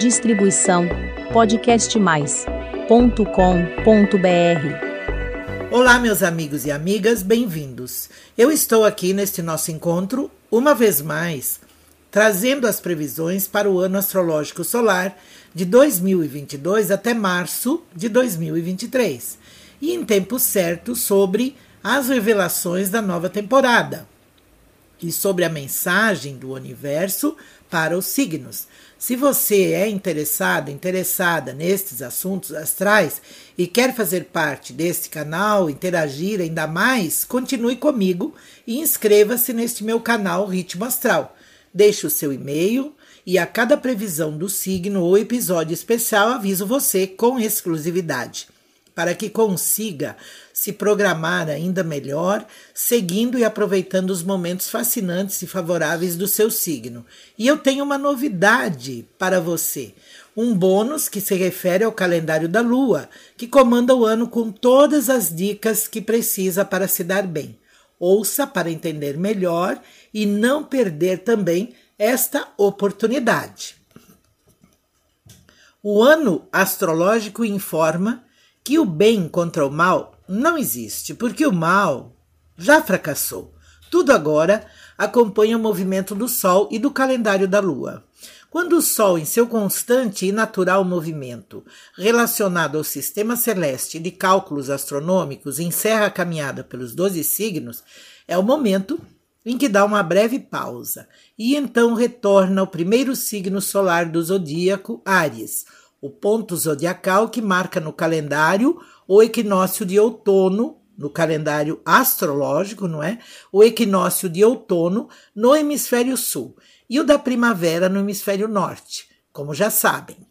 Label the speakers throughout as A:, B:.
A: Distribuição podcastmais.com.br.
B: Olá, meus amigos e amigas, bem-vindos. Eu estou aqui neste nosso encontro, uma vez mais, trazendo as previsões para o ano astrológico solar de 2022 até março de 2023, e em tempo certo sobre as revelações da nova temporada e sobre a mensagem do universo para os signos. Se você é interessado, interessada nestes assuntos astrais e quer fazer parte deste canal, interagir ainda mais, continue comigo e inscreva-se neste meu canal Ritmo Astral. Deixe o seu e-mail e a cada previsão do signo ou episódio especial aviso você com exclusividade para que consiga se programar ainda melhor, seguindo e aproveitando os momentos fascinantes e favoráveis do seu signo. E eu tenho uma novidade para você. Um bônus que se refere ao calendário da Lua, que comanda o ano com todas as dicas que precisa para se dar bem. Ouça para entender melhor e não perder também esta oportunidade. O ano astrológico informa que o bem contra o mal não existe, porque o mal já fracassou. Tudo agora acompanha o movimento do Sol e do calendário da Lua. Quando o Sol, em seu constante e natural movimento, relacionado ao sistema celeste de cálculos astronômicos, encerra a caminhada pelos doze signos, é o momento em que dá uma breve pausa e então retorna ao primeiro signo solar do zodíaco, Áries, o ponto zodiacal que marca no calendário o equinócio de outono, no calendário astrológico, não é? O equinócio de outono no hemisfério sul e o da primavera no hemisfério norte, como já sabem.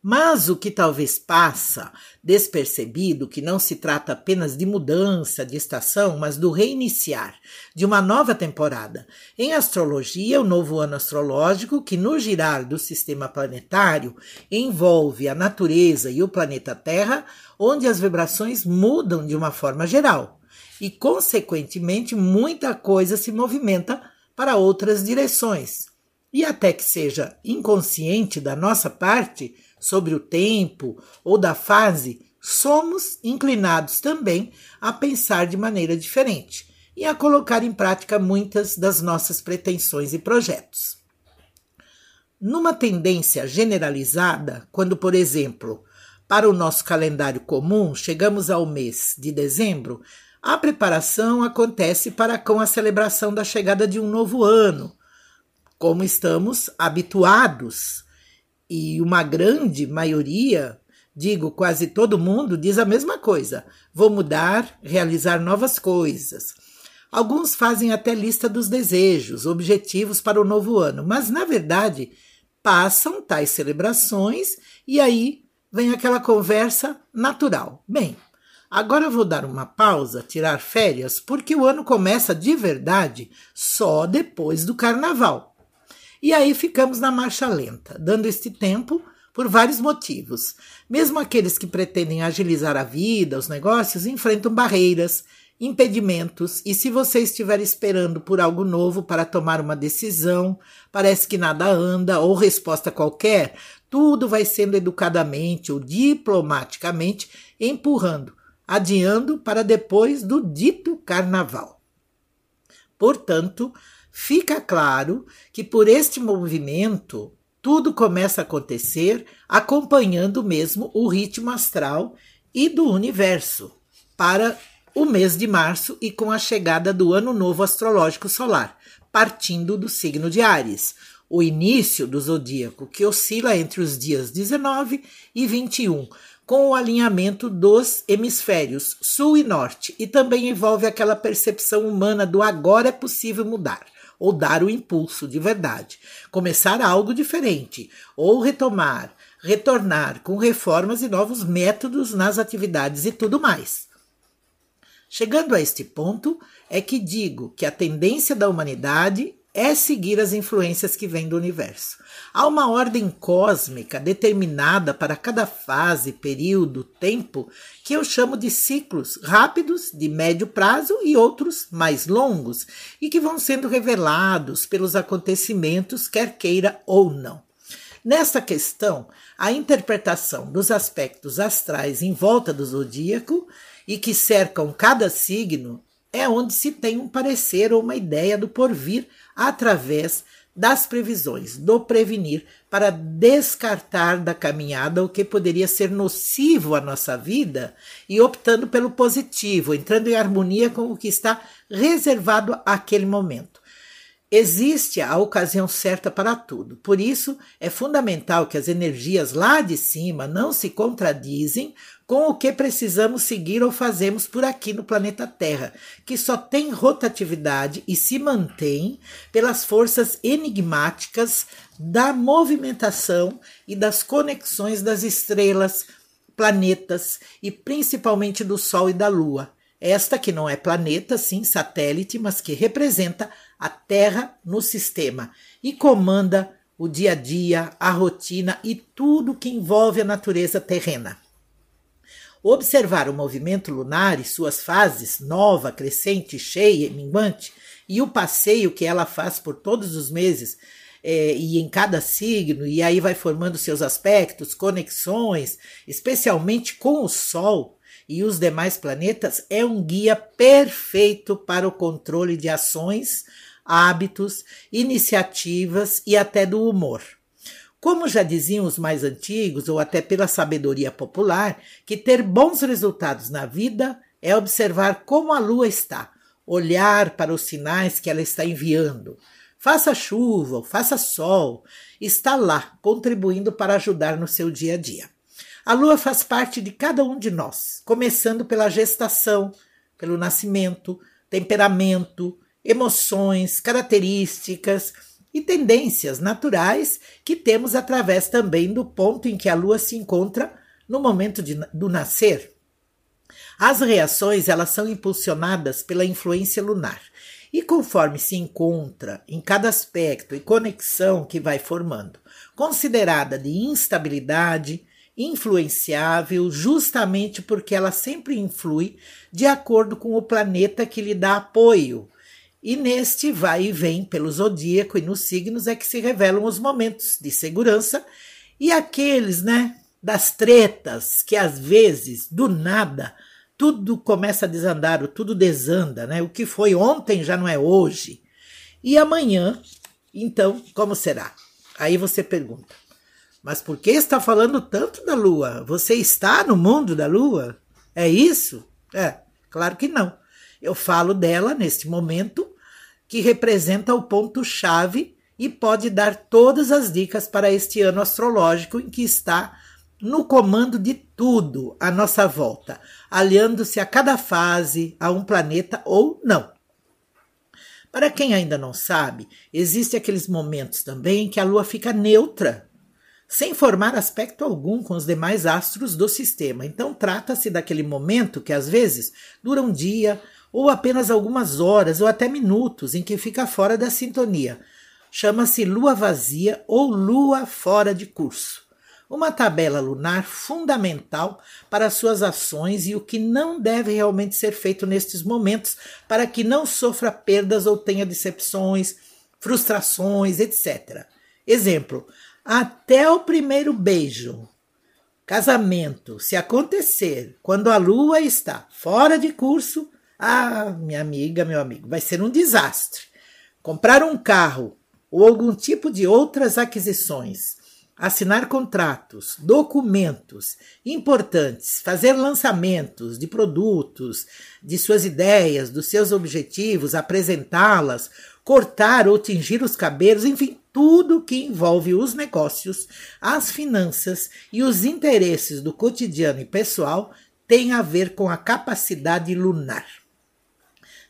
B: Mas o que talvez passa despercebido, que não se trata apenas de mudança de estação, mas do reiniciar de uma nova temporada. Em astrologia, o novo ano astrológico, que no girar do sistema planetário envolve a natureza e o planeta Terra, onde as vibrações mudam de uma forma geral. E, consequentemente, muita coisa se movimenta para outras direções. E até que seja inconsciente da nossa parte, sobre o tempo ou da fase, somos inclinados também a pensar de maneira diferente e a colocar em prática muitas das nossas pretensões e projetos. Numa tendência generalizada, quando, por exemplo, para o nosso calendário comum chegamos ao mês de dezembro, a preparação acontece para com a celebração da chegada de um novo ano, como estamos habituados e uma grande maioria, digo quase todo mundo, diz a mesma coisa: vou mudar, realizar novas coisas. Alguns fazem até lista dos desejos, objetivos para o novo ano, mas na verdade passam tais celebrações e aí vem aquela conversa natural. Bem, agora vou dar uma pausa, tirar férias, porque o ano começa de verdade só depois do carnaval. E aí ficamos na marcha lenta, dando este tempo por vários motivos. Mesmo aqueles que pretendem agilizar a vida, os negócios, enfrentam barreiras, impedimentos, e se você estiver esperando por algo novo para tomar uma decisão, parece que nada anda, ou resposta qualquer, tudo vai sendo educadamente ou diplomaticamente empurrando, adiando para depois do dito carnaval. Portanto, fica claro que por este movimento tudo começa a acontecer acompanhando mesmo o ritmo astral e do universo para o mês de março e com a chegada do ano novo astrológico solar, partindo do signo de Ares, o início do zodíaco que oscila entre os dias 19 e 21, com o alinhamento dos hemisférios sul e norte, e também envolve aquela percepção humana do agora é possível mudar ou dar o impulso de verdade, começar algo diferente, ou retomar, retornar com reformas e novos métodos nas atividades e tudo mais. Chegando a este ponto, é que digo que a tendência da humanidade é seguir as influências que vêm do universo. Há uma ordem cósmica determinada para cada fase, período, tempo, que eu chamo de ciclos rápidos, de médio prazo e outros mais longos, e que vão sendo revelados pelos acontecimentos, quer queira ou não. Nesta questão, a interpretação dos aspectos astrais em volta do zodíaco e que cercam cada signo é onde se tem um parecer ou uma ideia do porvir através das previsões, do prevenir, para descartar da caminhada o que poderia ser nocivo à nossa vida e optando pelo positivo, entrando em harmonia com o que está reservado àquele momento. Existe a ocasião certa para tudo. Por isso, é fundamental que as energias lá de cima não se contradizem com o que precisamos seguir ou fazemos por aqui no planeta Terra, que só tem rotatividade e se mantém pelas forças enigmáticas da movimentação e das conexões das estrelas, planetas e principalmente do Sol e da Lua. Esta que não é planeta, sim satélite, mas que representa a Terra no sistema e comanda o dia a dia, a rotina e tudo que envolve a natureza terrena. Observar o movimento lunar e suas fases, nova, crescente, cheia e minguante, e o passeio que ela faz por todos os meses é, e em cada signo, e aí vai formando seus aspectos, conexões, especialmente com o Sol, e os demais planetas é um guia perfeito para o controle de ações, hábitos, iniciativas e até do humor. Como já diziam os mais antigos, ou até pela sabedoria popular, que ter bons resultados na vida é observar como a lua está, olhar para os sinais que ela está enviando. Faça chuva ou faça sol, está lá, contribuindo para ajudar no seu dia a dia. A lua faz parte de cada um de nós, começando pela gestação, pelo nascimento, temperamento, emoções, características e tendências naturais que temos através também do ponto em que a lua se encontra no momento de, do nascer. As reações elas são impulsionadas pela influência lunar e conforme se encontra em cada aspecto e conexão que vai formando, considerada de instabilidade, influenciável, justamente porque ela sempre influi de acordo com o planeta que lhe dá apoio e neste vai e vem pelo zodíaco e nos signos é que se revelam os momentos de segurança e aqueles, né, das tretas que às vezes, do nada, tudo começa a desandar, tudo desanda, né? O que foi ontem já não é hoje. E amanhã, então, como será? Aí você pergunta: mas por que está falando tanto da lua? Você está no mundo da lua? É isso? É, claro que não. Eu falo dela neste momento, que representa o ponto-chave e pode dar todas as dicas para este ano astrológico em que está no comando de tudo à nossa volta, aliando-se a cada fase, a um planeta ou não. Para quem ainda não sabe, existem aqueles momentos também em que a Lua fica neutra, sem formar aspecto algum com os demais astros do sistema. Então, trata-se daquele momento que às vezes dura um dia, ou apenas algumas horas ou até minutos em que fica fora da sintonia. Chama-se lua vazia ou lua fora de curso. Uma tabela lunar fundamental para suas ações e o que não deve realmente ser feito nestes momentos para que não sofra perdas ou tenha decepções, frustrações, etc. Exemplo: até o primeiro beijo, casamento, se acontecer quando a lua está fora de curso, ah, minha amiga, meu amigo, vai ser um desastre. Comprar um carro ou algum tipo de outras aquisições, assinar contratos, documentos importantes, fazer lançamentos de produtos, de suas ideias, dos seus objetivos, apresentá-las, cortar ou tingir os cabelos, enfim, tudo que envolve os negócios, as finanças e os interesses do cotidiano e pessoal tem a ver com a capacidade lunar.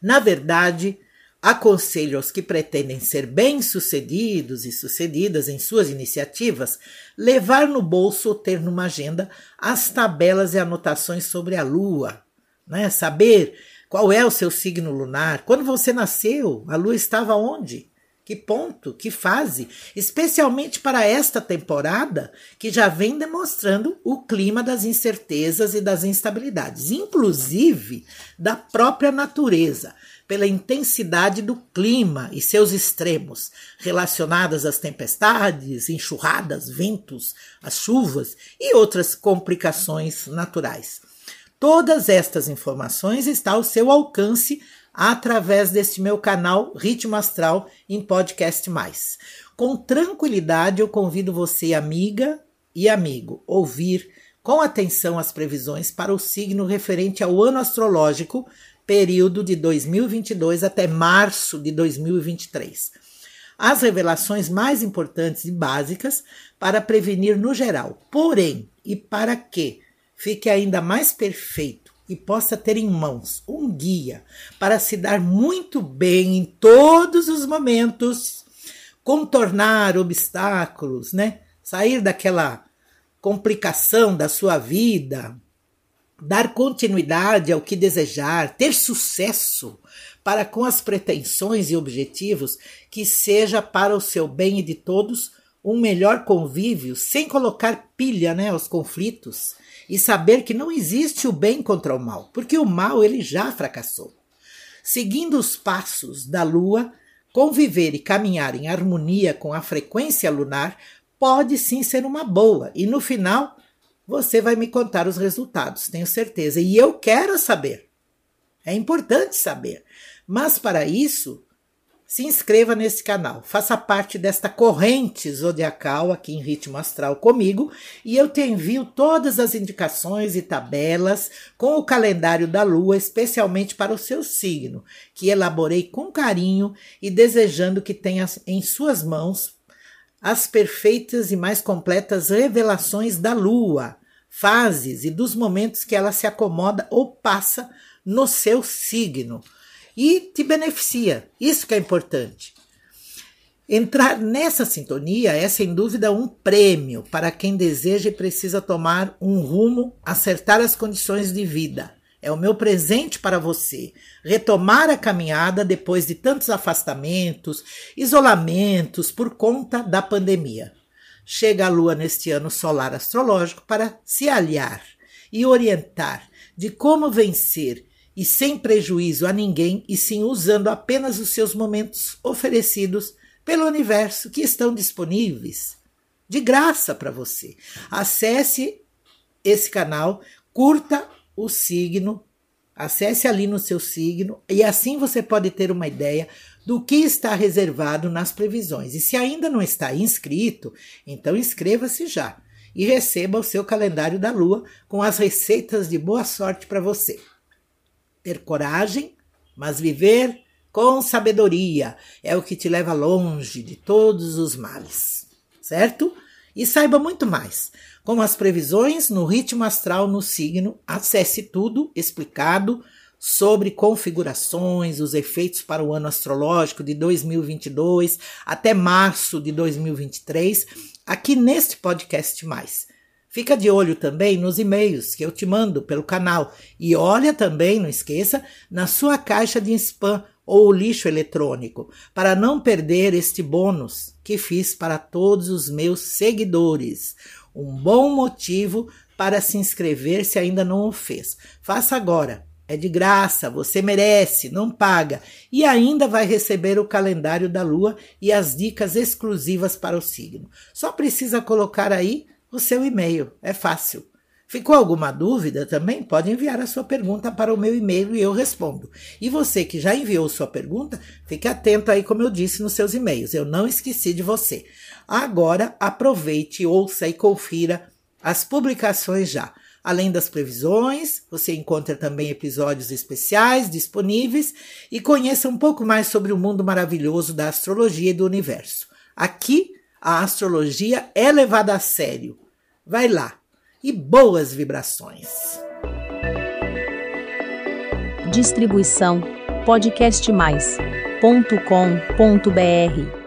B: Na verdade, aconselho aos que pretendem ser bem-sucedidos e sucedidas em suas iniciativas levar no bolso ou ter numa agenda as tabelas e anotações sobre a lua, né? Saber qual é o seu signo lunar, quando você nasceu, a lua estava onde? Que ponto, que fase, especialmente para esta temporada que já vem demonstrando o clima das incertezas e das instabilidades, inclusive da própria natureza. pela intensidade do clima e seus extremos, relacionadas às tempestades, enxurradas, ventos, as chuvas e outras complicações naturais. Todas estas informações estão ao seu alcance através deste meu canal Ritmo Astral em Podcast Mais. Com tranquilidade, eu convido você, amiga e amigo, ouvir com atenção as previsões para o signo referente ao ano astrológico, período de 2022 até março de 2023. As revelações mais importantes e básicas para prevenir no geral. Porém, e para que fique ainda mais perfeito e possa ter em mãos um guia para se dar muito bem em todos os momentos, contornar obstáculos, né? Sair daquela complicação da sua vida, dar continuidade ao que desejar, ter sucesso para com as pretensões e objetivos que seja para o seu bem e de todos um melhor convívio, sem colocar pilha, né, aos conflitos e saber que não existe o bem contra o mal, porque o mal ele já fracassou. Seguindo os passos da lua, conviver e caminhar em harmonia com a frequência lunar pode sim ser uma boa. E no final, você vai me contar os resultados, tenho certeza. E eu quero saber. É importante saber. Mas para isso, se inscreva nesse canal, faça parte desta corrente zodiacal aqui em Ritmo Astral comigo e eu te envio todas as indicações e tabelas com o calendário da lua, especialmente para o seu signo, que elaborei com carinho e desejando que tenha em suas mãos as perfeitas e mais completas revelações da Lua, fases e dos momentos que ela se acomoda ou passa no seu signo e te beneficia. Isso que é importante. Entrar nessa sintonia é sem dúvida um prêmio para quem deseja e precisa tomar um rumo, acertar as condições de vida. É o meu presente para você. Retomar a caminhada depois de tantos afastamentos, isolamentos por conta da pandemia. Chega a lua neste ano solar astrológico para se aliar e orientar de como vencer e sem prejuízo a ninguém, e sim usando apenas os seus momentos oferecidos pelo universo que estão disponíveis de graça para você. Acesse esse canal, curta o signo, acesse ali no seu signo e assim você pode ter uma ideia do que está reservado nas previsões. E se ainda não está inscrito, então inscreva-se já e receba o seu calendário da lua com as receitas de boa sorte para você. Ter coragem, mas viver com sabedoria é o que te leva longe de todos os males, certo? E saiba muito mais com as previsões no ritmo astral no signo, acesse tudo explicado sobre configurações, os efeitos para o ano astrológico de 2022 até março de 2023, aqui neste podcast mais. Fica de olho também nos e-mails que eu te mando pelo canal e olha também, não esqueça, na sua caixa de spam ou lixo eletrônico, para não perder este bônus que fiz para todos os meus seguidores um bom motivo para se inscrever se ainda não o fez. Faça agora. É de graça, você merece, não paga. E ainda vai receber o calendário da lua e as dicas exclusivas para o signo. Só precisa colocar aí o seu e-mail. É fácil. Ficou alguma dúvida também? Pode enviar a sua pergunta para o meu e-mail e eu respondo. E você que já enviou sua pergunta, fique atento aí, como eu disse, nos seus e-mails. Eu não esqueci de você. Agora aproveite, ouça e confira as publicações já. Além das previsões, você encontra também episódios especiais disponíveis e conheça um pouco mais sobre o mundo maravilhoso da astrologia e do universo. Aqui, a astrologia é levada a sério. Vai lá e boas vibrações.
A: Distribuição podcastmais.com.br